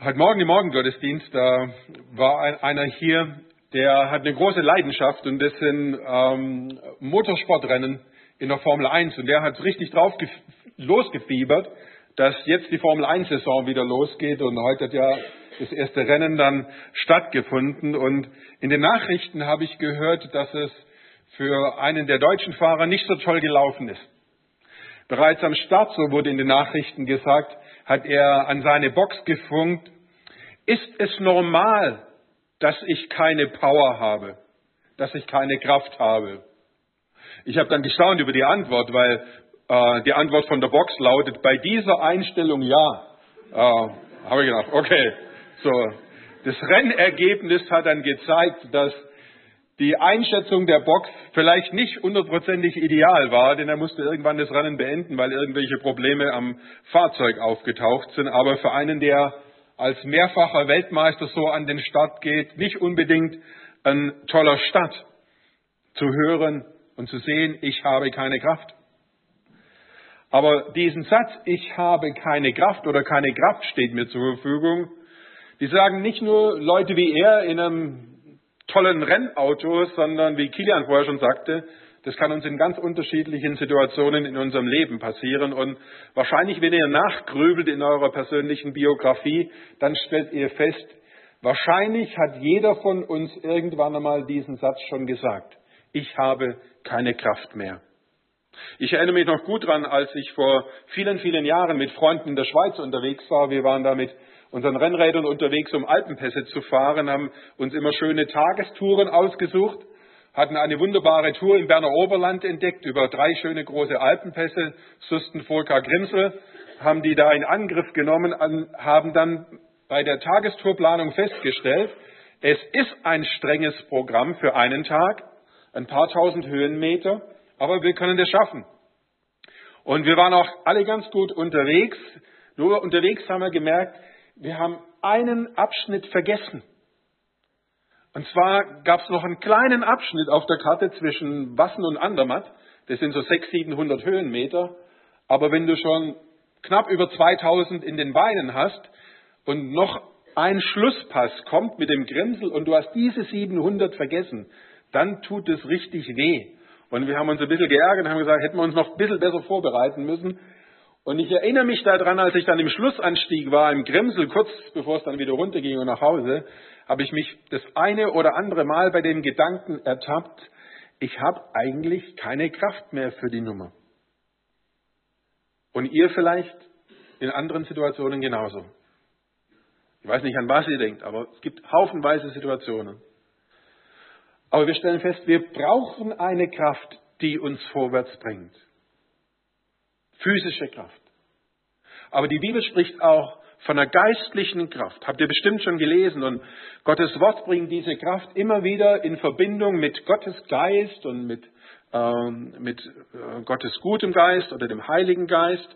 Heute Morgen im Morgengottesdienst, da war ein, einer hier, der hat eine große Leidenschaft und das sind ähm, Motorsportrennen in der Formel 1 und der hat richtig drauf losgefiebert, dass jetzt die Formel 1 Saison wieder losgeht. Und heute hat ja das erste Rennen dann stattgefunden. Und in den Nachrichten habe ich gehört, dass es für einen der deutschen Fahrer nicht so toll gelaufen ist. Bereits am Start, so wurde in den Nachrichten gesagt, hat er an seine Box gefunkt, ist es normal, dass ich keine Power habe, dass ich keine Kraft habe? Ich habe dann gestaunt über die Antwort, weil äh, die Antwort von der Box lautet, bei dieser Einstellung ja. Äh, habe ich gedacht, okay, so. Das Rennergebnis hat dann gezeigt, dass die Einschätzung der Box vielleicht nicht hundertprozentig ideal war, denn er musste irgendwann das Rennen beenden, weil irgendwelche Probleme am Fahrzeug aufgetaucht sind. Aber für einen, der als mehrfacher Weltmeister so an den Start geht, nicht unbedingt ein toller Start zu hören und zu sehen, ich habe keine Kraft. Aber diesen Satz, ich habe keine Kraft oder keine Kraft steht mir zur Verfügung, die sagen nicht nur Leute wie er in einem tollen Rennautos, sondern wie Kilian vorher schon sagte, das kann uns in ganz unterschiedlichen Situationen in unserem Leben passieren. Und wahrscheinlich, wenn ihr nachgrübelt in eurer persönlichen Biografie, dann stellt ihr fest, wahrscheinlich hat jeder von uns irgendwann einmal diesen Satz schon gesagt. Ich habe keine Kraft mehr. Ich erinnere mich noch gut dran, als ich vor vielen, vielen Jahren mit Freunden in der Schweiz unterwegs war. Wir waren da mit unseren Rennrädern unterwegs, um Alpenpässe zu fahren, haben uns immer schöne Tagestouren ausgesucht, hatten eine wunderbare Tour im Berner Oberland entdeckt über drei schöne große Alpenpässe, Susten, Furka, Grimsel, haben die da in Angriff genommen, haben dann bei der Tagestourbplanung festgestellt, es ist ein strenges Programm für einen Tag, ein paar tausend Höhenmeter, aber wir können das schaffen. Und wir waren auch alle ganz gut unterwegs. Nur unterwegs haben wir gemerkt, wir haben einen Abschnitt vergessen. Und zwar gab es noch einen kleinen Abschnitt auf der Karte zwischen Wassen und Andermatt. Das sind so 600, 700 Höhenmeter. Aber wenn du schon knapp über 2000 in den Beinen hast und noch ein Schlusspass kommt mit dem Grinsel und du hast diese 700 vergessen, dann tut es richtig weh. Und wir haben uns ein bisschen geärgert und haben gesagt, hätten wir uns noch ein bisschen besser vorbereiten müssen. Und ich erinnere mich daran, als ich dann im Schlussanstieg war, im Grimsel, kurz bevor es dann wieder runterging und nach Hause, habe ich mich das eine oder andere Mal bei dem Gedanken ertappt, ich habe eigentlich keine Kraft mehr für die Nummer. Und ihr vielleicht in anderen Situationen genauso. Ich weiß nicht, an was ihr denkt, aber es gibt haufenweise Situationen. Aber wir stellen fest, wir brauchen eine Kraft, die uns vorwärts bringt physische Kraft. Aber die Bibel spricht auch von einer geistlichen Kraft. Habt ihr bestimmt schon gelesen. Und Gottes Wort bringt diese Kraft immer wieder in Verbindung mit Gottes Geist und mit, ähm, mit äh, Gottes gutem Geist oder dem Heiligen Geist.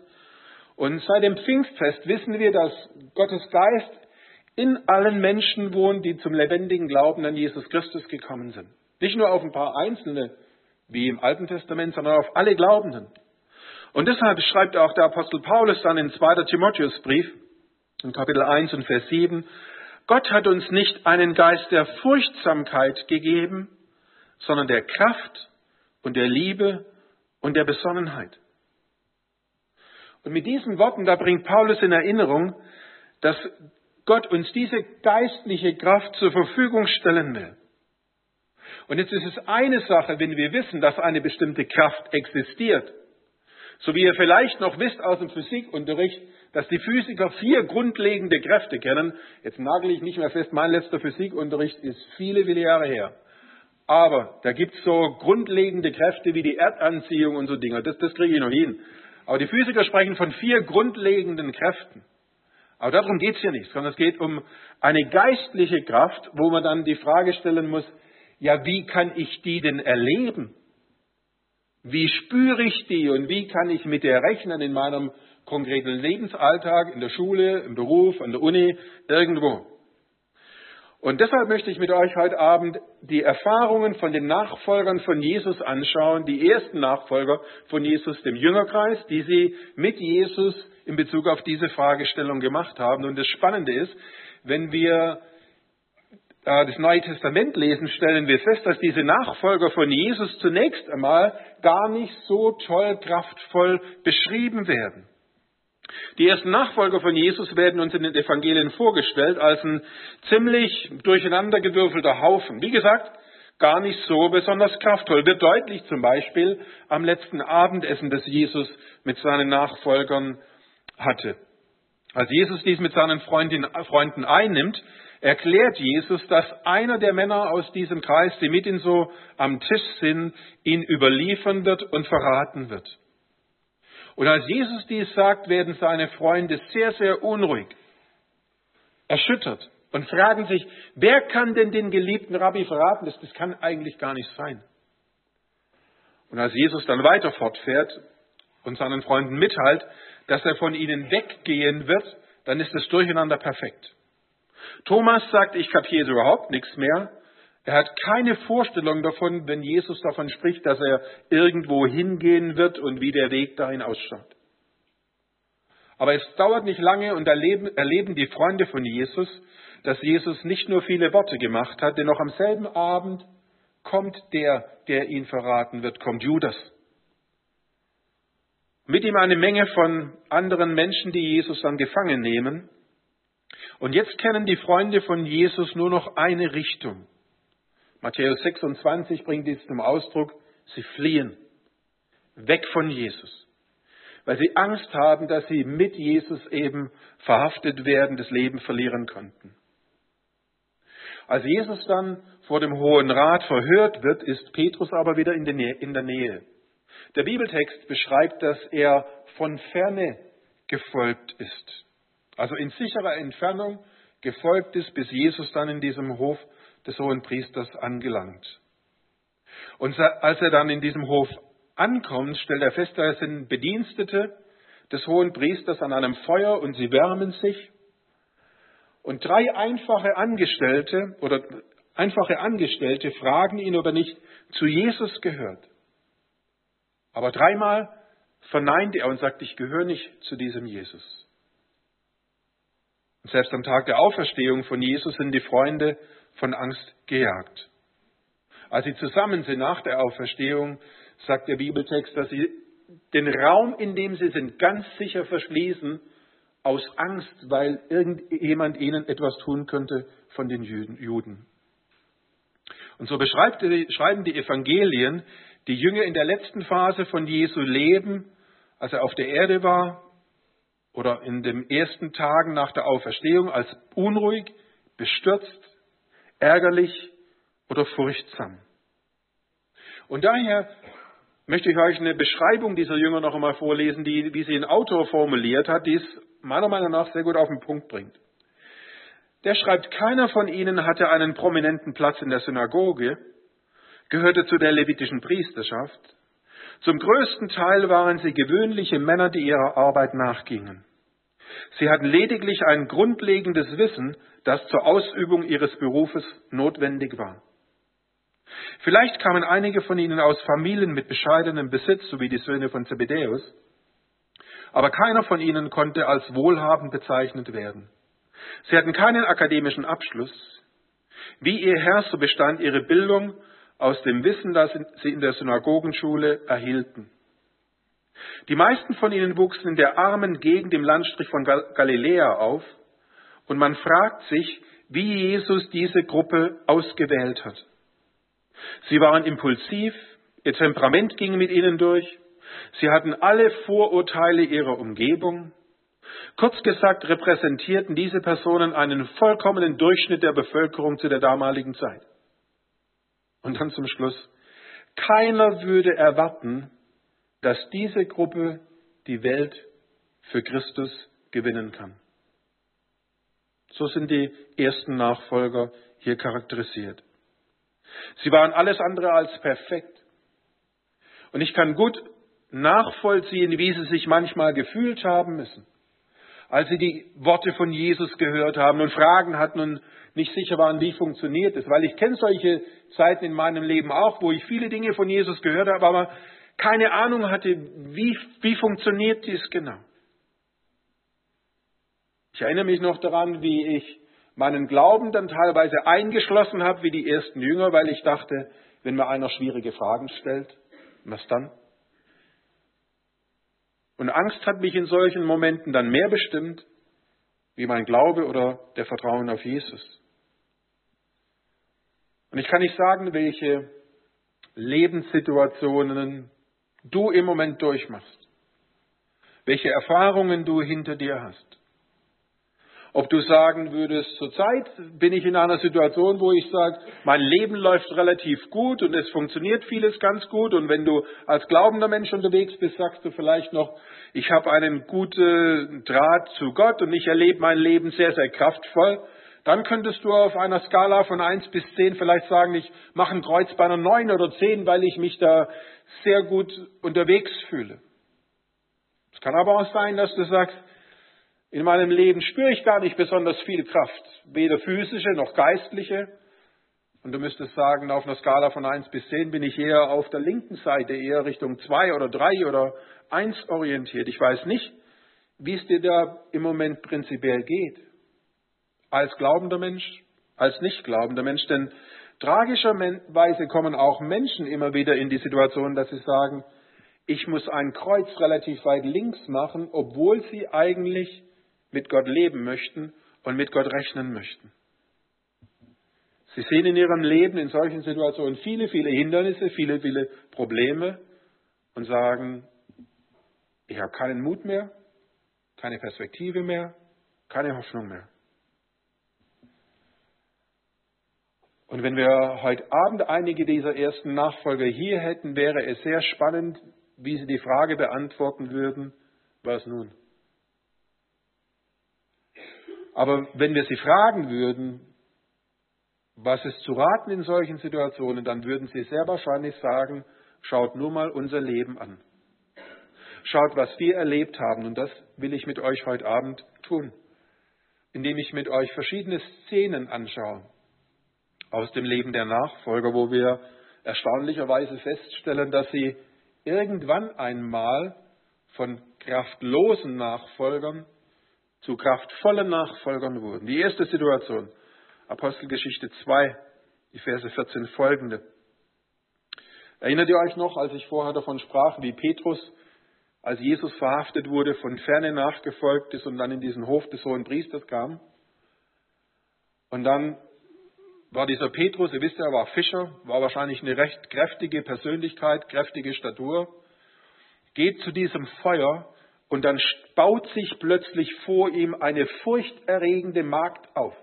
Und seit dem Pfingstfest wissen wir, dass Gottes Geist in allen Menschen wohnt, die zum lebendigen Glauben an Jesus Christus gekommen sind. Nicht nur auf ein paar Einzelne, wie im Alten Testament, sondern auf alle Glaubenden. Und deshalb schreibt auch der Apostel Paulus dann in 2. Timotheusbrief, in Kapitel 1 und Vers 7, Gott hat uns nicht einen Geist der Furchtsamkeit gegeben, sondern der Kraft und der Liebe und der Besonnenheit. Und mit diesen Worten, da bringt Paulus in Erinnerung, dass Gott uns diese geistliche Kraft zur Verfügung stellen will. Und jetzt ist es eine Sache, wenn wir wissen, dass eine bestimmte Kraft existiert. So wie ihr vielleicht noch wisst aus dem Physikunterricht, dass die Physiker vier grundlegende Kräfte kennen. Jetzt nagel ich nicht mehr fest, mein letzter Physikunterricht ist viele, viele Jahre her. Aber da gibt es so grundlegende Kräfte wie die Erdanziehung und so Dinge. Das, das kriege ich noch hin. Aber die Physiker sprechen von vier grundlegenden Kräften. Aber darum geht es hier nicht, sondern es geht um eine geistliche Kraft, wo man dann die Frage stellen muss, ja, wie kann ich die denn erleben? Wie spüre ich die und wie kann ich mit der rechnen in meinem konkreten Lebensalltag, in der Schule, im Beruf, an der Uni, irgendwo? Und deshalb möchte ich mit euch heute Abend die Erfahrungen von den Nachfolgern von Jesus anschauen, die ersten Nachfolger von Jesus, dem Jüngerkreis, die sie mit Jesus in Bezug auf diese Fragestellung gemacht haben. Und das Spannende ist, wenn wir das Neue Testament lesen, stellen wir fest, dass diese Nachfolger von Jesus zunächst einmal gar nicht so toll, kraftvoll beschrieben werden. Die ersten Nachfolger von Jesus werden uns in den Evangelien vorgestellt als ein ziemlich durcheinandergewürfelter Haufen. Wie gesagt, gar nicht so besonders kraftvoll. Wird deutlich zum Beispiel am letzten Abendessen, das Jesus mit seinen Nachfolgern hatte. Als Jesus dies mit seinen Freunden einnimmt, erklärt Jesus, dass einer der Männer aus diesem Kreis, die mit ihm so am Tisch sind, ihn überliefern wird und verraten wird. Und als Jesus dies sagt, werden seine Freunde sehr, sehr unruhig, erschüttert und fragen sich, wer kann denn den geliebten Rabbi verraten? Das, das kann eigentlich gar nicht sein. Und als Jesus dann weiter fortfährt und seinen Freunden mitteilt, dass er von ihnen weggehen wird, dann ist das Durcheinander perfekt. Thomas sagt, ich kapiere überhaupt nichts mehr. Er hat keine Vorstellung davon, wenn Jesus davon spricht, dass er irgendwo hingehen wird und wie der Weg dahin ausschaut. Aber es dauert nicht lange und erleben, erleben die Freunde von Jesus, dass Jesus nicht nur viele Worte gemacht hat, denn noch am selben Abend kommt der, der ihn verraten wird, kommt Judas. Mit ihm eine Menge von anderen Menschen, die Jesus dann gefangen nehmen. Und jetzt kennen die Freunde von Jesus nur noch eine Richtung. Matthäus 26 bringt dies zum Ausdruck, sie fliehen weg von Jesus, weil sie Angst haben, dass sie mit Jesus eben verhaftet werden, das Leben verlieren könnten. Als Jesus dann vor dem Hohen Rat verhört wird, ist Petrus aber wieder in der Nähe. Der Bibeltext beschreibt, dass er von ferne gefolgt ist. Also in sicherer Entfernung gefolgt ist, bis Jesus dann in diesem Hof des hohen Priesters angelangt. Und als er dann in diesem Hof ankommt, stellt er fest, da sind Bedienstete des hohen Priesters an einem Feuer und sie wärmen sich. Und drei einfache Angestellte oder einfache Angestellte fragen ihn, ob er nicht zu Jesus gehört. Aber dreimal verneint er und sagt, ich gehöre nicht zu diesem Jesus. Und selbst am Tag der Auferstehung von Jesus sind die Freunde von Angst gejagt. Als sie zusammen sind nach der Auferstehung, sagt der Bibeltext, dass sie den Raum, in dem sie sind, ganz sicher verschließen, aus Angst, weil irgendjemand ihnen etwas tun könnte von den Juden. Und so schreiben die Evangelien, die Jünger in der letzten Phase von Jesu Leben, als er auf der Erde war, oder in den ersten Tagen nach der Auferstehung, als unruhig, bestürzt, ärgerlich oder furchtsam. Und daher möchte ich euch eine Beschreibung dieser Jünger noch einmal vorlesen, die, wie sie ein Autor formuliert hat, die es meiner Meinung nach sehr gut auf den Punkt bringt. Der schreibt, keiner von ihnen hatte einen prominenten Platz in der Synagoge, gehörte zu der levitischen Priesterschaft. Zum größten Teil waren sie gewöhnliche Männer, die ihrer Arbeit nachgingen. Sie hatten lediglich ein grundlegendes Wissen, das zur Ausübung ihres Berufes notwendig war. Vielleicht kamen einige von ihnen aus Familien mit bescheidenem Besitz, so wie die Söhne von Zebedäus, aber keiner von ihnen konnte als wohlhabend bezeichnet werden. Sie hatten keinen akademischen Abschluss. Wie ihr Herr, so bestand ihre Bildung aus dem Wissen, das sie in der Synagogenschule erhielten. Die meisten von ihnen wuchsen in der armen Gegend im Landstrich von Galiläa auf und man fragt sich, wie Jesus diese Gruppe ausgewählt hat. Sie waren impulsiv, ihr Temperament ging mit ihnen durch, sie hatten alle Vorurteile ihrer Umgebung. Kurz gesagt repräsentierten diese Personen einen vollkommenen Durchschnitt der Bevölkerung zu der damaligen Zeit. Und dann zum Schluss, keiner würde erwarten, dass diese Gruppe die Welt für Christus gewinnen kann. So sind die ersten Nachfolger hier charakterisiert. Sie waren alles andere als perfekt. Und ich kann gut nachvollziehen, wie sie sich manchmal gefühlt haben müssen. Als sie die Worte von Jesus gehört haben und Fragen hatten und nicht sicher waren, wie funktioniert es. Weil ich kenne solche Zeiten in meinem Leben auch, wo ich viele Dinge von Jesus gehört habe, aber keine Ahnung hatte, wie, wie funktioniert dies genau. Ich erinnere mich noch daran, wie ich meinen Glauben dann teilweise eingeschlossen habe, wie die ersten Jünger, weil ich dachte, wenn mir einer schwierige Fragen stellt, was dann? Und Angst hat mich in solchen Momenten dann mehr bestimmt, wie mein Glaube oder der Vertrauen auf Jesus. Und ich kann nicht sagen, welche Lebenssituationen du im Moment durchmachst, welche Erfahrungen du hinter dir hast. Ob du sagen würdest, zurzeit bin ich in einer Situation, wo ich sage, mein Leben läuft relativ gut und es funktioniert vieles ganz gut. Und wenn du als glaubender Mensch unterwegs bist, sagst du vielleicht noch, ich habe einen guten Draht zu Gott und ich erlebe mein Leben sehr, sehr kraftvoll. Dann könntest du auf einer Skala von eins bis zehn vielleicht sagen, ich mache ein Kreuz bei einer neun oder zehn, weil ich mich da sehr gut unterwegs fühle. Es kann aber auch sein, dass du sagst, in meinem Leben spüre ich gar nicht besonders viel Kraft, weder physische noch geistliche. Und du müsstest sagen, auf einer Skala von 1 bis 10 bin ich eher auf der linken Seite, eher Richtung 2 oder 3 oder 1 orientiert. Ich weiß nicht, wie es dir da im Moment prinzipiell geht. Als glaubender Mensch, als nicht glaubender Mensch. Denn tragischerweise kommen auch Menschen immer wieder in die Situation, dass sie sagen, ich muss ein Kreuz relativ weit links machen, obwohl sie eigentlich mit Gott leben möchten und mit Gott rechnen möchten. Sie sehen in ihrem Leben in solchen Situationen viele, viele Hindernisse, viele, viele Probleme und sagen, ich habe keinen Mut mehr, keine Perspektive mehr, keine Hoffnung mehr. Und wenn wir heute Abend einige dieser ersten Nachfolger hier hätten, wäre es sehr spannend, wie sie die Frage beantworten würden, was nun? Aber wenn wir sie fragen würden, was ist zu raten in solchen Situationen, dann würden sie sehr wahrscheinlich sagen, schaut nur mal unser Leben an. Schaut, was wir erlebt haben. Und das will ich mit euch heute Abend tun, indem ich mit euch verschiedene Szenen anschaue aus dem Leben der Nachfolger, wo wir erstaunlicherweise feststellen, dass sie irgendwann einmal von kraftlosen Nachfolgern zu kraftvollen Nachfolgern wurden. Die erste Situation, Apostelgeschichte 2, die Verse 14 folgende. Erinnert ihr euch noch, als ich vorher davon sprach, wie Petrus, als Jesus verhaftet wurde, von ferne nachgefolgt ist und dann in diesen Hof des hohen Priesters kam? Und dann war dieser Petrus, ihr wisst ja, er war Fischer, war wahrscheinlich eine recht kräftige Persönlichkeit, kräftige Statur, geht zu diesem Feuer und dann baut sich plötzlich vor ihm eine furchterregende Magd auf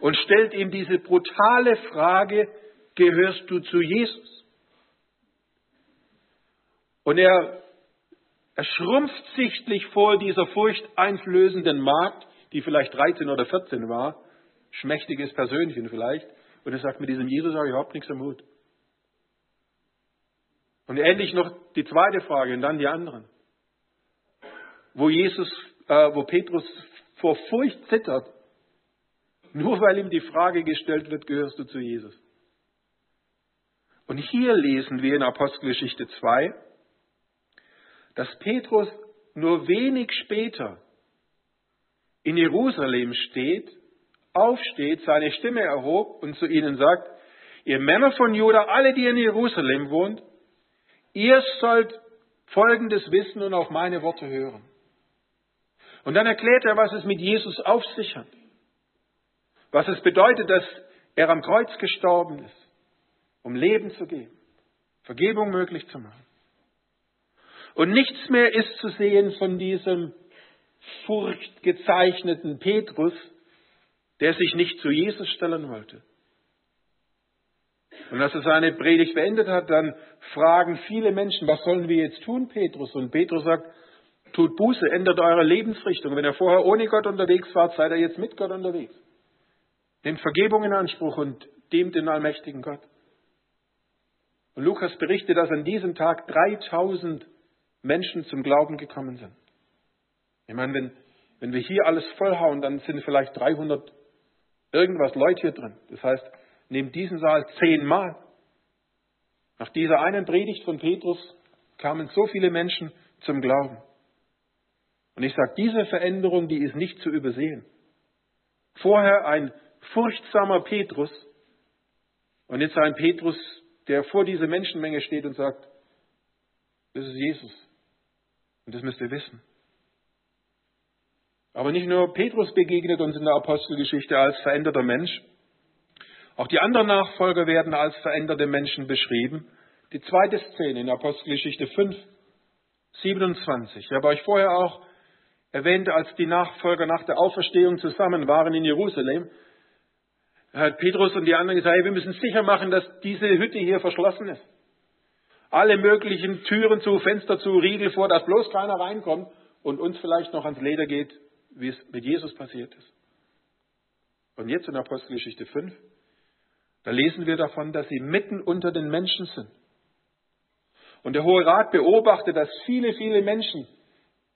und stellt ihm diese brutale Frage, gehörst du zu Jesus? Und er, er schrumpft sichtlich vor dieser furchteinflößenden Magd, die vielleicht 13 oder 14 war, schmächtiges Persönchen vielleicht, und er sagt, mit diesem Jesus habe ich überhaupt nichts am Hut. Und ähnlich noch die zweite Frage und dann die anderen wo Jesus, äh, wo Petrus vor Furcht zittert, nur weil ihm die Frage gestellt wird, gehörst du zu Jesus? Und hier lesen wir in Apostelgeschichte 2, dass Petrus nur wenig später in Jerusalem steht, aufsteht, seine Stimme erhob und zu ihnen sagt, ihr Männer von Juda, alle, die in Jerusalem wohnt, ihr sollt Folgendes wissen und auf meine Worte hören. Und dann erklärt er, was es mit Jesus auf sich hat. Was es bedeutet, dass er am Kreuz gestorben ist, um Leben zu geben, Vergebung möglich zu machen. Und nichts mehr ist zu sehen von diesem furchtgezeichneten Petrus, der sich nicht zu Jesus stellen wollte. Und als er seine Predigt beendet hat, dann fragen viele Menschen, was sollen wir jetzt tun, Petrus? Und Petrus sagt, Tut Buße, ändert eure Lebensrichtung. Wenn ihr vorher ohne Gott unterwegs wart, seid ihr jetzt mit Gott unterwegs. Nehmt Vergebung in Anspruch und dient den allmächtigen Gott. Und Lukas berichtet, dass an diesem Tag 3000 Menschen zum Glauben gekommen sind. Ich meine, wenn, wenn wir hier alles vollhauen, dann sind vielleicht 300 irgendwas Leute hier drin. Das heißt, neben diesem Saal zehnmal. Nach dieser einen Predigt von Petrus kamen so viele Menschen zum Glauben. Und ich sage, diese Veränderung, die ist nicht zu übersehen. Vorher ein furchtsamer Petrus und jetzt ein Petrus, der vor dieser Menschenmenge steht und sagt, das ist Jesus. Und das müsst ihr wissen. Aber nicht nur Petrus begegnet uns in der Apostelgeschichte als veränderter Mensch, auch die anderen Nachfolger werden als veränderte Menschen beschrieben. Die zweite Szene in Apostelgeschichte 5, 27. Ich habe euch vorher auch erwähnt, als die Nachfolger nach der Auferstehung zusammen waren in Jerusalem, hat Petrus und die anderen gesagt, hey, wir müssen sicher machen, dass diese Hütte hier verschlossen ist. Alle möglichen Türen zu, Fenster zu, Riegel vor, dass bloß keiner reinkommt und uns vielleicht noch ans Leder geht, wie es mit Jesus passiert ist. Und jetzt in Apostelgeschichte 5, da lesen wir davon, dass sie mitten unter den Menschen sind. Und der Hohe Rat beobachtet, dass viele, viele Menschen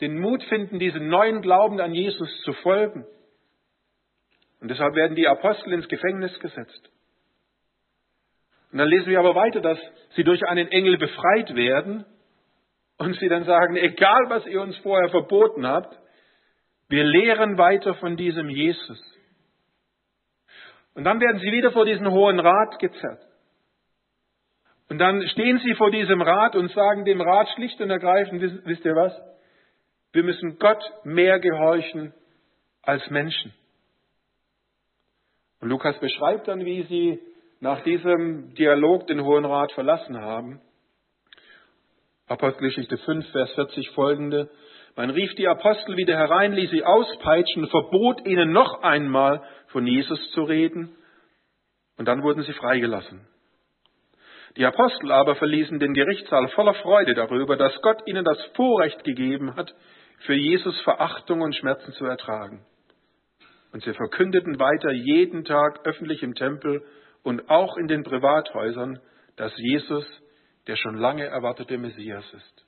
den Mut finden, diesen neuen Glauben an Jesus zu folgen. Und deshalb werden die Apostel ins Gefängnis gesetzt. Und dann lesen wir aber weiter, dass sie durch einen Engel befreit werden und sie dann sagen, egal was ihr uns vorher verboten habt, wir lehren weiter von diesem Jesus. Und dann werden sie wieder vor diesen Hohen Rat gezerrt. Und dann stehen sie vor diesem Rat und sagen dem Rat schlicht und ergreifend, wisst ihr was? Wir müssen Gott mehr gehorchen als Menschen. Und Lukas beschreibt dann, wie sie nach diesem Dialog den Hohen Rat verlassen haben. Apostelgeschichte 5, Vers 40 folgende. Man rief die Apostel wieder herein, ließ sie auspeitschen, verbot ihnen noch einmal von Jesus zu reden. Und dann wurden sie freigelassen. Die Apostel aber verließen den Gerichtssaal voller Freude darüber, dass Gott ihnen das Vorrecht gegeben hat, für Jesus Verachtung und Schmerzen zu ertragen. Und sie verkündeten weiter jeden Tag öffentlich im Tempel und auch in den Privathäusern, dass Jesus der schon lange erwartete Messias ist.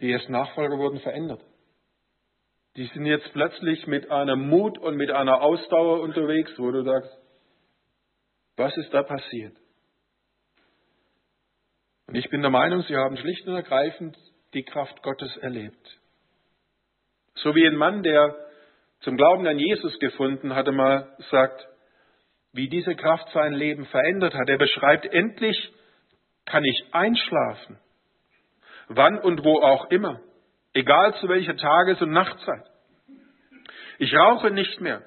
Die ersten Nachfolger wurden verändert. Die sind jetzt plötzlich mit einem Mut und mit einer Ausdauer unterwegs, wo du sagst, was ist da passiert? Und ich bin der Meinung, sie haben schlicht und ergreifend die Kraft Gottes erlebt. So wie ein Mann, der zum Glauben an Jesus gefunden hatte, mal sagt, wie diese Kraft sein Leben verändert hat. Er beschreibt, endlich kann ich einschlafen, wann und wo auch immer, egal zu welcher Tages- und Nachtzeit. Ich rauche nicht mehr,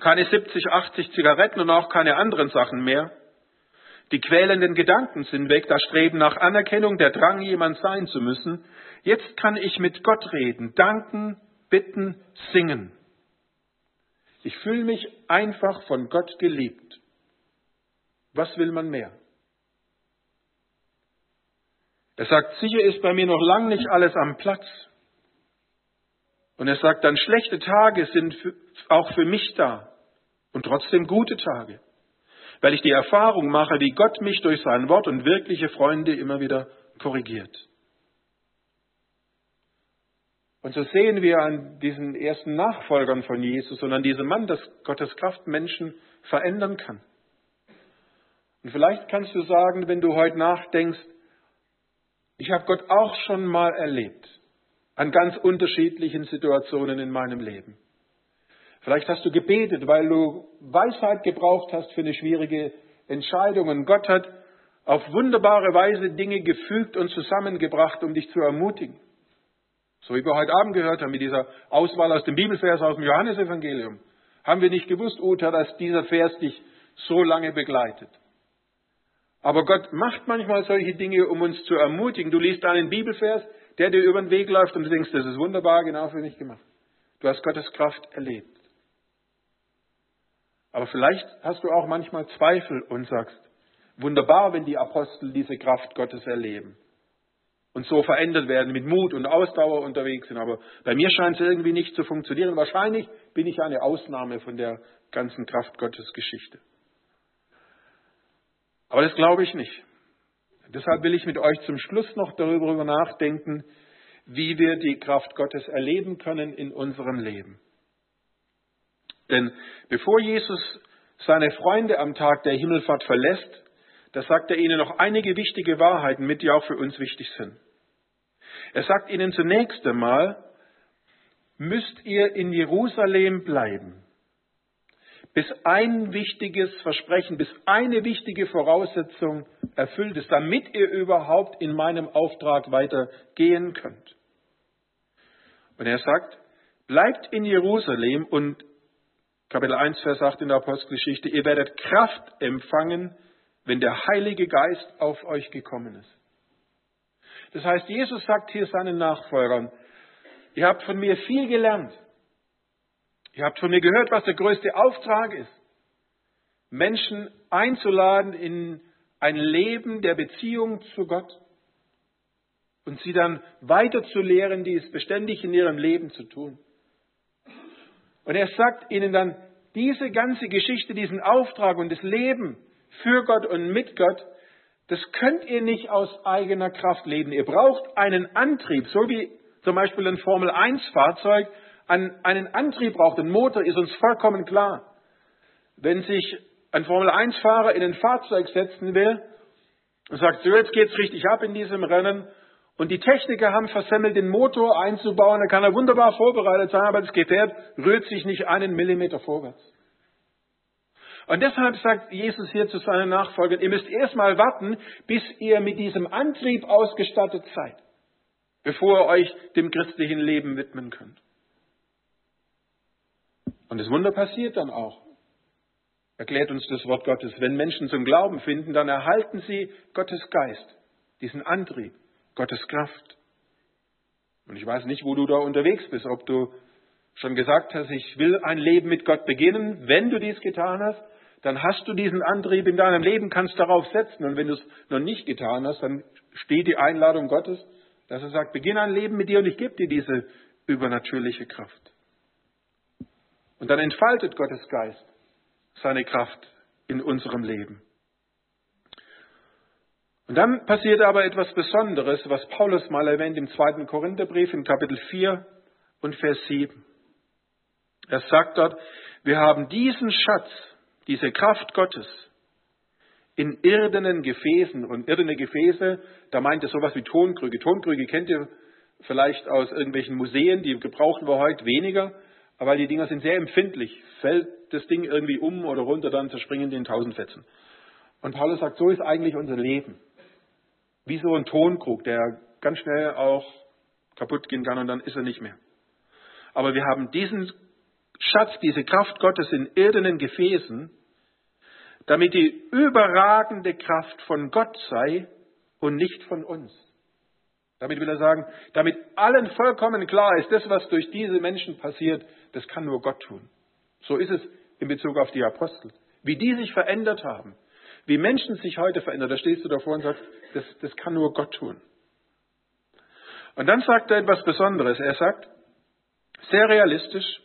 keine 70, 80 Zigaretten und auch keine anderen Sachen mehr. Die quälenden Gedanken sind weg, das Streben nach Anerkennung, der Drang, jemand sein zu müssen. Jetzt kann ich mit Gott reden, danken, bitten, singen. Ich fühle mich einfach von Gott geliebt. Was will man mehr? Er sagt, sicher ist bei mir noch lang nicht alles am Platz. Und er sagt dann, schlechte Tage sind auch für mich da und trotzdem gute Tage, weil ich die Erfahrung mache, wie Gott mich durch sein Wort und wirkliche Freunde immer wieder korrigiert. Und so sehen wir an diesen ersten Nachfolgern von Jesus und an diesem Mann, dass Gottes Kraft Menschen verändern kann. Und vielleicht kannst du sagen, wenn du heute nachdenkst, ich habe Gott auch schon mal erlebt, an ganz unterschiedlichen Situationen in meinem Leben. Vielleicht hast du gebetet, weil du Weisheit gebraucht hast für eine schwierige Entscheidung. Und Gott hat auf wunderbare Weise Dinge gefügt und zusammengebracht, um dich zu ermutigen. So wie wir heute Abend gehört haben mit dieser Auswahl aus dem Bibelvers aus dem Johannesevangelium, haben wir nicht gewusst, Uta, dass dieser Vers dich so lange begleitet. Aber Gott macht manchmal solche Dinge, um uns zu ermutigen. Du liest einen Bibelvers, der dir über den Weg läuft und du denkst, das ist wunderbar, genau für mich gemacht. Du hast Gottes Kraft erlebt. Aber vielleicht hast du auch manchmal Zweifel und sagst, wunderbar, wenn die Apostel diese Kraft Gottes erleben und so verändert werden, mit Mut und Ausdauer unterwegs sind. Aber bei mir scheint es irgendwie nicht zu funktionieren. Wahrscheinlich bin ich eine Ausnahme von der ganzen Kraft Gottes Geschichte. Aber das glaube ich nicht. Deshalb will ich mit euch zum Schluss noch darüber nachdenken, wie wir die Kraft Gottes erleben können in unserem Leben. Denn bevor Jesus seine Freunde am Tag der Himmelfahrt verlässt, da sagt er ihnen noch einige wichtige Wahrheiten mit, die auch für uns wichtig sind. Er sagt ihnen zunächst einmal, müsst ihr in Jerusalem bleiben, bis ein wichtiges Versprechen, bis eine wichtige Voraussetzung erfüllt ist, damit ihr überhaupt in meinem Auftrag weitergehen könnt. Und er sagt, bleibt in Jerusalem und Kapitel 1, Vers 8 in der Apostelgeschichte, ihr werdet Kraft empfangen, wenn der Heilige Geist auf euch gekommen ist. Das heißt, Jesus sagt hier seinen Nachfolgern, ihr habt von mir viel gelernt. Ihr habt von mir gehört, was der größte Auftrag ist. Menschen einzuladen in ein Leben der Beziehung zu Gott und sie dann weiter zu lehren, dies beständig in ihrem Leben zu tun. Und er sagt ihnen dann, diese ganze Geschichte, diesen Auftrag und das Leben für Gott und mit Gott, das könnt ihr nicht aus eigener Kraft leben. Ihr braucht einen Antrieb, so wie zum Beispiel ein Formel-1-Fahrzeug einen Antrieb braucht, ein Motor, ist uns vollkommen klar. Wenn sich ein Formel-1-Fahrer in ein Fahrzeug setzen will und sagt, so jetzt geht's richtig ab in diesem Rennen, und die Techniker haben versemmelt, den Motor einzubauen, dann kann er wunderbar vorbereitet sein, aber das Gefährt rührt sich nicht einen Millimeter vorwärts. Und deshalb sagt Jesus hier zu seinen Nachfolgern, ihr müsst erstmal warten, bis ihr mit diesem Antrieb ausgestattet seid, bevor ihr euch dem christlichen Leben widmen könnt. Und das Wunder passiert dann auch. Erklärt uns das Wort Gottes. Wenn Menschen zum Glauben finden, dann erhalten sie Gottes Geist, diesen Antrieb. Gottes Kraft. Und ich weiß nicht, wo du da unterwegs bist, ob du schon gesagt hast, ich will ein Leben mit Gott beginnen. Wenn du dies getan hast, dann hast du diesen Antrieb in deinem Leben, kannst darauf setzen. Und wenn du es noch nicht getan hast, dann steht die Einladung Gottes, dass er sagt, beginn ein Leben mit dir und ich gebe dir diese übernatürliche Kraft. Und dann entfaltet Gottes Geist seine Kraft in unserem Leben. Und dann passiert aber etwas Besonderes, was Paulus mal erwähnt im zweiten Korintherbrief in Kapitel 4 und Vers 7. Er sagt dort, wir haben diesen Schatz, diese Kraft Gottes in irdenen Gefäßen. Und irdene Gefäße, da meint er sowas wie Tonkrüge. Tonkrüge kennt ihr vielleicht aus irgendwelchen Museen, die gebrauchen wir heute weniger, aber die Dinger sind sehr empfindlich. Fällt das Ding irgendwie um oder runter, dann zerspringen die in tausend Fetzen. Und Paulus sagt, so ist eigentlich unser Leben wie so ein Tonkrug, der ganz schnell auch kaputt gehen kann und dann ist er nicht mehr. Aber wir haben diesen Schatz, diese Kraft Gottes in irdenen Gefäßen, damit die überragende Kraft von Gott sei und nicht von uns. Damit will er sagen, damit allen vollkommen klar ist, das, was durch diese Menschen passiert, das kann nur Gott tun. So ist es in Bezug auf die Apostel. Wie die sich verändert haben, wie Menschen sich heute verändern, da stehst du davor und sagst, das, das kann nur Gott tun. Und dann sagt er etwas Besonderes. Er sagt, sehr realistisch,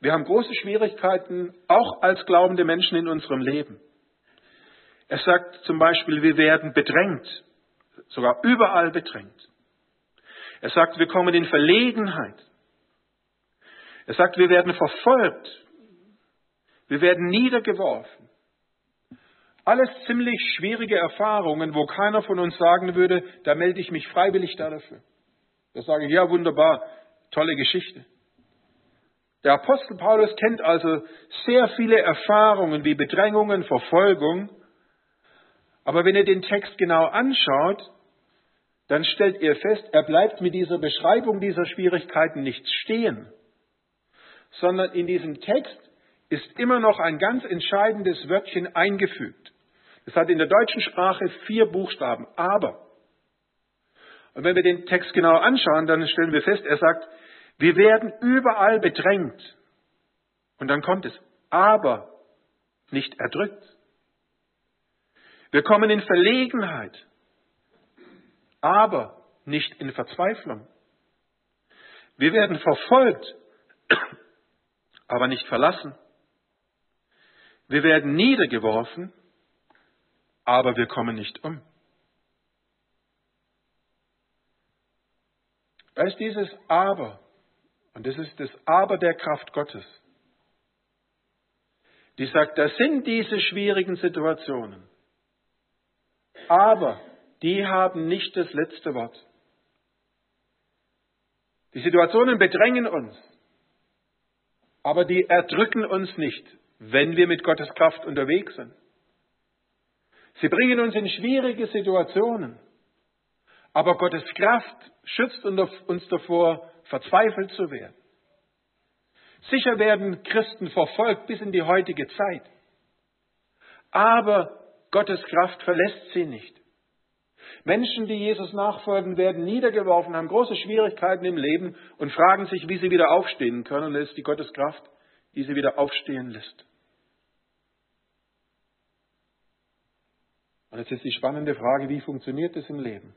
wir haben große Schwierigkeiten, auch als glaubende Menschen in unserem Leben. Er sagt zum Beispiel, wir werden bedrängt, sogar überall bedrängt. Er sagt, wir kommen in Verlegenheit. Er sagt, wir werden verfolgt. Wir werden niedergeworfen. Alles ziemlich schwierige Erfahrungen, wo keiner von uns sagen würde, da melde ich mich freiwillig da dafür. Da sage ich, ja, wunderbar, tolle Geschichte. Der Apostel Paulus kennt also sehr viele Erfahrungen wie Bedrängungen, Verfolgung. Aber wenn ihr den Text genau anschaut, dann stellt ihr fest, er bleibt mit dieser Beschreibung dieser Schwierigkeiten nicht stehen, sondern in diesem Text ist immer noch ein ganz entscheidendes Wörtchen eingefügt. Es hat in der deutschen Sprache vier Buchstaben, aber. Und wenn wir den Text genau anschauen, dann stellen wir fest, er sagt, wir werden überall bedrängt. Und dann kommt es, aber nicht erdrückt. Wir kommen in Verlegenheit, aber nicht in Verzweiflung. Wir werden verfolgt, aber nicht verlassen. Wir werden niedergeworfen, aber wir kommen nicht um. Da ist dieses Aber, und das ist das Aber der Kraft Gottes, die sagt, das sind diese schwierigen Situationen, aber die haben nicht das letzte Wort. Die Situationen bedrängen uns aber die erdrücken uns nicht, wenn wir mit Gottes Kraft unterwegs sind. Sie bringen uns in schwierige Situationen, aber Gottes Kraft schützt uns davor, verzweifelt zu werden. Sicher werden Christen verfolgt bis in die heutige Zeit, aber Gottes Kraft verlässt sie nicht. Menschen, die Jesus nachfolgen, werden niedergeworfen, haben große Schwierigkeiten im Leben und fragen sich, wie sie wieder aufstehen können. Und es ist die Gotteskraft, die sie wieder aufstehen lässt. Und jetzt ist die spannende Frage, wie funktioniert das im Leben?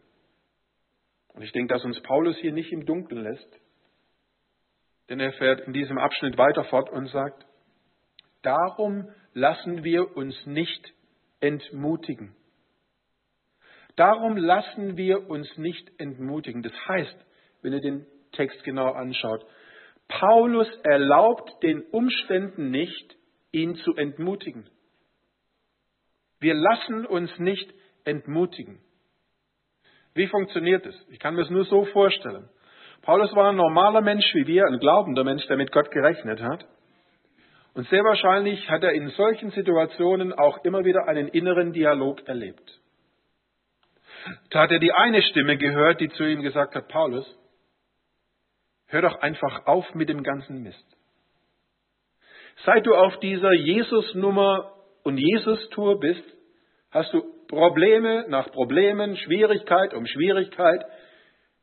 Und ich denke, dass uns Paulus hier nicht im Dunkeln lässt, denn er fährt in diesem Abschnitt weiter fort und sagt, darum lassen wir uns nicht entmutigen. Darum lassen wir uns nicht entmutigen. Das heißt, wenn ihr den Text genau anschaut, Paulus erlaubt den Umständen nicht, ihn zu entmutigen. Wir lassen uns nicht entmutigen. Wie funktioniert es? Ich kann mir es nur so vorstellen. Paulus war ein normaler Mensch wie wir, ein glaubender Mensch, der mit Gott gerechnet hat. Und sehr wahrscheinlich hat er in solchen Situationen auch immer wieder einen inneren Dialog erlebt. Da hat er die eine Stimme gehört, die zu ihm gesagt hat, Paulus, hör doch einfach auf mit dem ganzen Mist. Seit du auf dieser Jesus-Nummer und Jesus-Tour bist, hast du Probleme nach Problemen, Schwierigkeit um Schwierigkeit.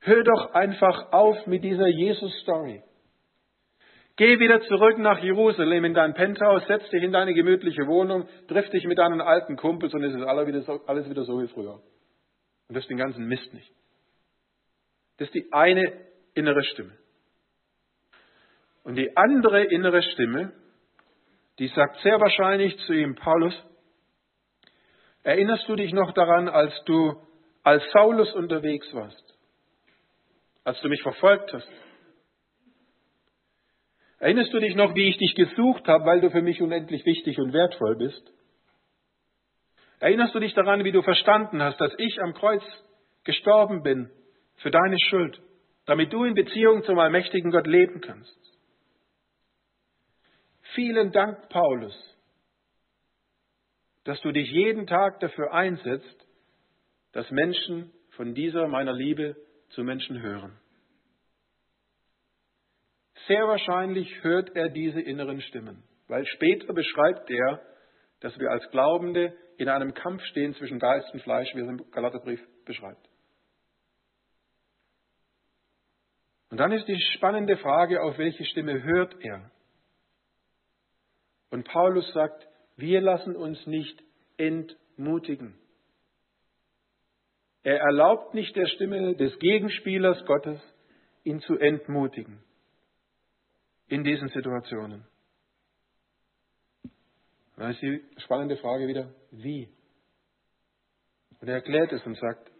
Hör doch einfach auf mit dieser Jesus-Story. Geh wieder zurück nach Jerusalem in dein Penthouse, setz dich in deine gemütliche Wohnung, triff dich mit deinen alten Kumpels und es ist alles wieder so, alles wieder so wie früher und wirst den ganzen Mist nicht. Das ist die eine innere Stimme. Und die andere innere Stimme, die sagt sehr wahrscheinlich zu ihm, Paulus, erinnerst du dich noch daran, als du als Saulus unterwegs warst, als du mich verfolgt hast? Erinnerst du dich noch, wie ich dich gesucht habe, weil du für mich unendlich wichtig und wertvoll bist? Erinnerst du dich daran, wie du verstanden hast, dass ich am Kreuz gestorben bin für deine Schuld, damit du in Beziehung zum allmächtigen Gott leben kannst? Vielen Dank, Paulus, dass du dich jeden Tag dafür einsetzt, dass Menschen von dieser meiner Liebe zu Menschen hören. Sehr wahrscheinlich hört er diese inneren Stimmen, weil später beschreibt er, dass wir als Glaubende in einem Kampf stehen zwischen Geist und Fleisch, wie es im Galaterbrief beschreibt. Und dann ist die spannende Frage, auf welche Stimme hört er? Und Paulus sagt, wir lassen uns nicht entmutigen. Er erlaubt nicht der Stimme des Gegenspielers Gottes, ihn zu entmutigen in diesen Situationen. Dann ist die spannende Frage wieder, wie? Und er erklärt es und sagt,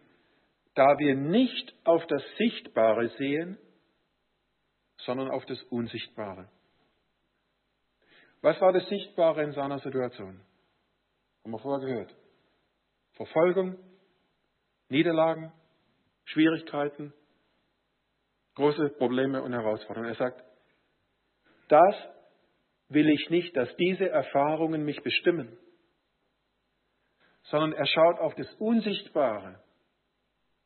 da wir nicht auf das Sichtbare sehen, sondern auf das Unsichtbare. Was war das Sichtbare in seiner Situation? Haben wir vorher gehört. Verfolgung, Niederlagen, Schwierigkeiten, große Probleme und Herausforderungen. Er sagt, das will ich nicht, dass diese Erfahrungen mich bestimmen, sondern er schaut auf das Unsichtbare.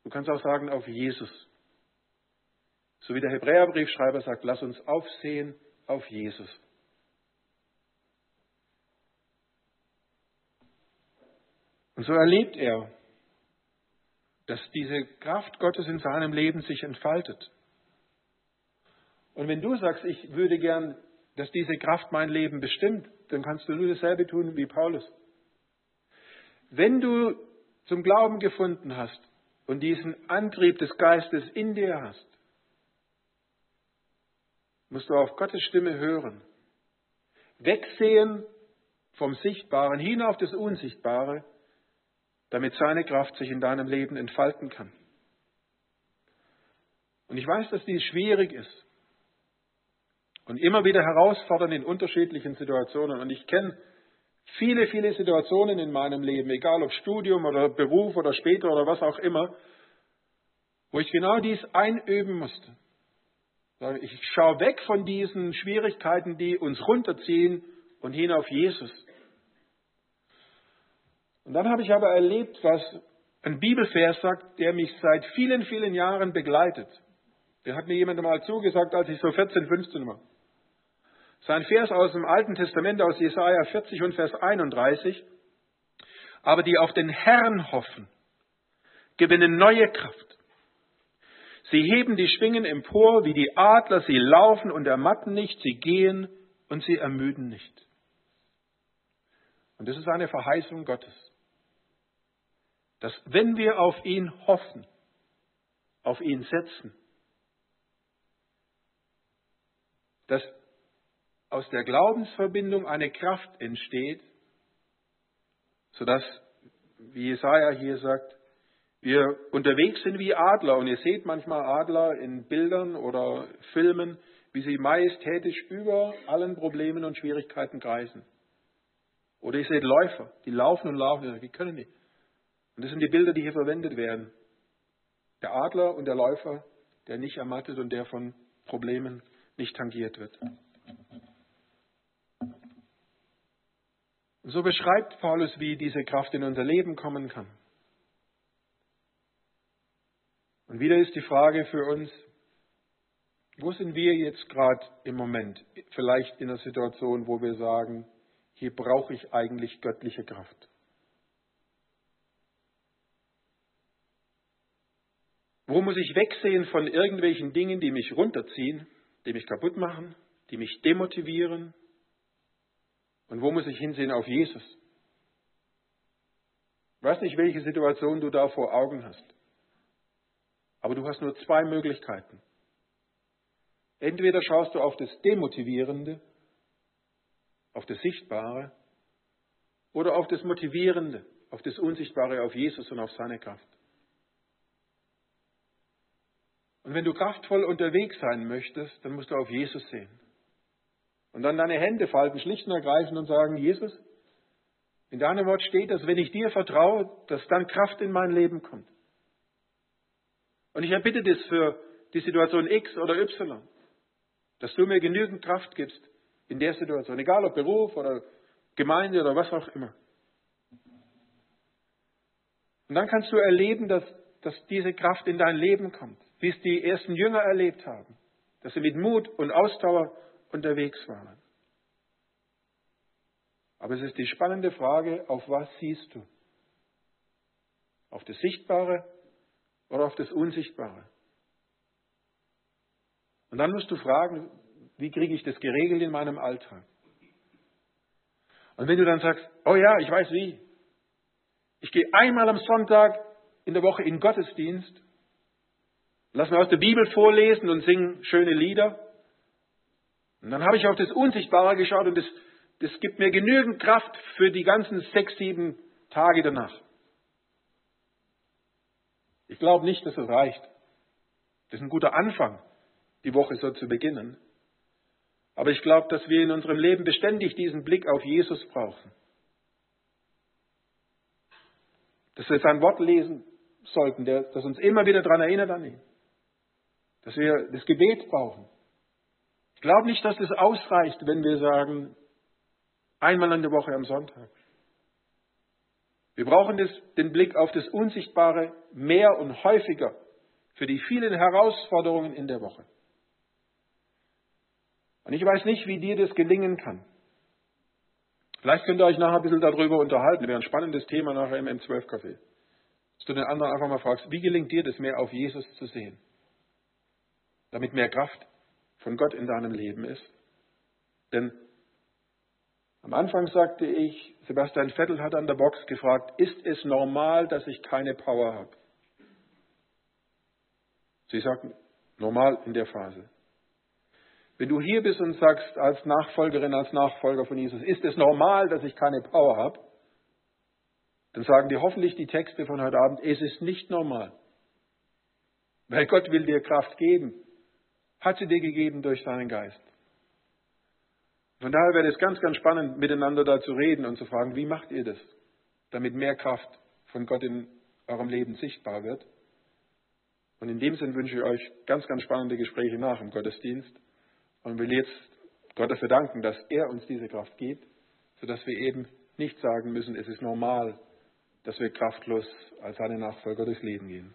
Du kannst auch sagen auf Jesus. So wie der Hebräerbriefschreiber sagt, lass uns aufsehen auf Jesus. Und so erlebt er, dass diese Kraft Gottes in seinem Leben sich entfaltet. Und wenn du sagst, ich würde gern dass diese Kraft mein Leben bestimmt, dann kannst du nur dasselbe tun wie Paulus. Wenn du zum Glauben gefunden hast und diesen Antrieb des Geistes in dir hast, musst du auf Gottes Stimme hören. Wegsehen vom Sichtbaren hin auf das Unsichtbare, damit seine Kraft sich in deinem Leben entfalten kann. Und ich weiß, dass dies schwierig ist. Und immer wieder herausfordernd in unterschiedlichen Situationen. Und ich kenne viele, viele Situationen in meinem Leben, egal ob Studium oder Beruf oder später oder was auch immer, wo ich genau dies einüben musste. Ich schaue weg von diesen Schwierigkeiten, die uns runterziehen und hin auf Jesus. Und dann habe ich aber erlebt, was ein Bibelvers sagt, der mich seit vielen, vielen Jahren begleitet. Der hat mir jemand mal zugesagt, als ich so 14, 15 war. Sein Vers aus dem Alten Testament, aus Jesaja 40 und Vers 31. Aber die auf den Herrn hoffen, gewinnen neue Kraft. Sie heben die Schwingen empor wie die Adler, sie laufen und ermatten nicht, sie gehen und sie ermüden nicht. Und das ist eine Verheißung Gottes. Dass wenn wir auf ihn hoffen, auf ihn setzen, dass aus der Glaubensverbindung eine Kraft entsteht, sodass, wie Jesaja hier sagt, wir unterwegs sind wie Adler und ihr seht manchmal Adler in Bildern oder Filmen, wie sie majestätisch über allen Problemen und Schwierigkeiten kreisen. Oder ihr seht Läufer, die laufen und laufen, die können nicht. Und das sind die Bilder, die hier verwendet werden. Der Adler und der Läufer, der nicht ermattet und der von Problemen nicht tangiert wird. Und so beschreibt Paulus, wie diese Kraft in unser Leben kommen kann. Und wieder ist die Frage für uns, wo sind wir jetzt gerade im Moment? Vielleicht in einer Situation, wo wir sagen, hier brauche ich eigentlich göttliche Kraft. Wo muss ich wegsehen von irgendwelchen Dingen, die mich runterziehen, die mich kaputt machen, die mich demotivieren, und wo muss ich hinsehen? Auf Jesus. Ich weiß nicht, welche Situation du da vor Augen hast. Aber du hast nur zwei Möglichkeiten. Entweder schaust du auf das Demotivierende, auf das Sichtbare, oder auf das Motivierende, auf das Unsichtbare, auf Jesus und auf seine Kraft. Und wenn du kraftvoll unterwegs sein möchtest, dann musst du auf Jesus sehen. Und dann deine Hände falten, schlicht und ergreifend und sagen, Jesus, in deinem Wort steht, dass wenn ich dir vertraue, dass dann Kraft in mein Leben kommt. Und ich erbitte das für die Situation X oder Y, dass du mir genügend Kraft gibst in der Situation, egal ob Beruf oder Gemeinde oder was auch immer. Und dann kannst du erleben, dass, dass diese Kraft in dein Leben kommt, wie es die ersten Jünger erlebt haben, dass sie mit Mut und Ausdauer unterwegs waren. Aber es ist die spannende Frage, auf was siehst du? Auf das Sichtbare oder auf das Unsichtbare? Und dann musst du fragen, wie kriege ich das geregelt in meinem Alltag? Und wenn du dann sagst, oh ja, ich weiß wie. Ich gehe einmal am Sonntag in der Woche in Gottesdienst, lass mir aus der Bibel vorlesen und singen schöne Lieder. Und dann habe ich auf das Unsichtbare geschaut und das, das gibt mir genügend Kraft für die ganzen sechs, sieben Tage danach. Ich glaube nicht, dass es reicht. Das ist ein guter Anfang, die Woche so zu beginnen. Aber ich glaube, dass wir in unserem Leben beständig diesen Blick auf Jesus brauchen. Dass wir sein Wort lesen sollten, der, das uns immer wieder daran erinnert an ihn. Dass wir das Gebet brauchen. Ich glaube nicht, dass es ausreicht, wenn wir sagen, einmal in der Woche am Sonntag. Wir brauchen das, den Blick auf das Unsichtbare mehr und häufiger für die vielen Herausforderungen in der Woche. Und ich weiß nicht, wie dir das gelingen kann. Vielleicht könnt ihr euch nachher ein bisschen darüber unterhalten. Das wäre ein spannendes Thema nachher im M12-Café. Dass du den anderen einfach mal fragst, wie gelingt dir das mehr auf Jesus zu sehen? Damit mehr Kraft von Gott in deinem Leben ist. Denn am Anfang sagte ich, Sebastian Vettel hat an der Box gefragt, ist es normal, dass ich keine Power habe? Sie sagten, normal in der Phase. Wenn du hier bist und sagst, als Nachfolgerin, als Nachfolger von Jesus, ist es normal, dass ich keine Power habe? Dann sagen dir hoffentlich die Texte von heute Abend, es ist nicht normal. Weil Gott will dir Kraft geben. Hat sie dir gegeben durch seinen Geist. Von daher wäre es ganz, ganz spannend, miteinander da zu reden und zu fragen, wie macht ihr das, damit mehr Kraft von Gott in eurem Leben sichtbar wird. Und in dem Sinn wünsche ich euch ganz, ganz spannende Gespräche nach im Gottesdienst und will jetzt Gott dafür danken, dass er uns diese Kraft gibt, sodass wir eben nicht sagen müssen, es ist normal, dass wir kraftlos als seine Nachfolger durchs Leben gehen.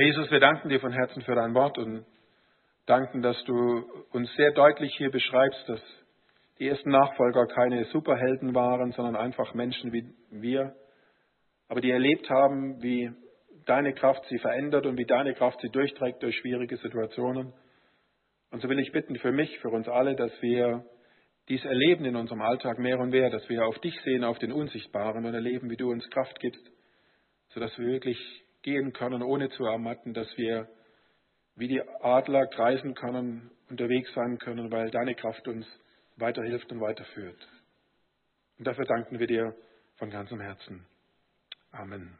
Herr Jesus, wir danken dir von Herzen für dein Wort und danken, dass du uns sehr deutlich hier beschreibst, dass die ersten Nachfolger keine Superhelden waren, sondern einfach Menschen wie wir, aber die erlebt haben, wie deine Kraft sie verändert und wie deine Kraft sie durchträgt durch schwierige Situationen. Und so will ich bitten für mich, für uns alle, dass wir dies erleben in unserem Alltag mehr und mehr, dass wir auf dich sehen, auf den Unsichtbaren und erleben, wie du uns Kraft gibst, sodass wir wirklich gehen können, ohne zu ermatten, dass wir wie die Adler kreisen können, unterwegs sein können, weil deine Kraft uns weiterhilft und weiterführt. Und dafür danken wir dir von ganzem Herzen. Amen.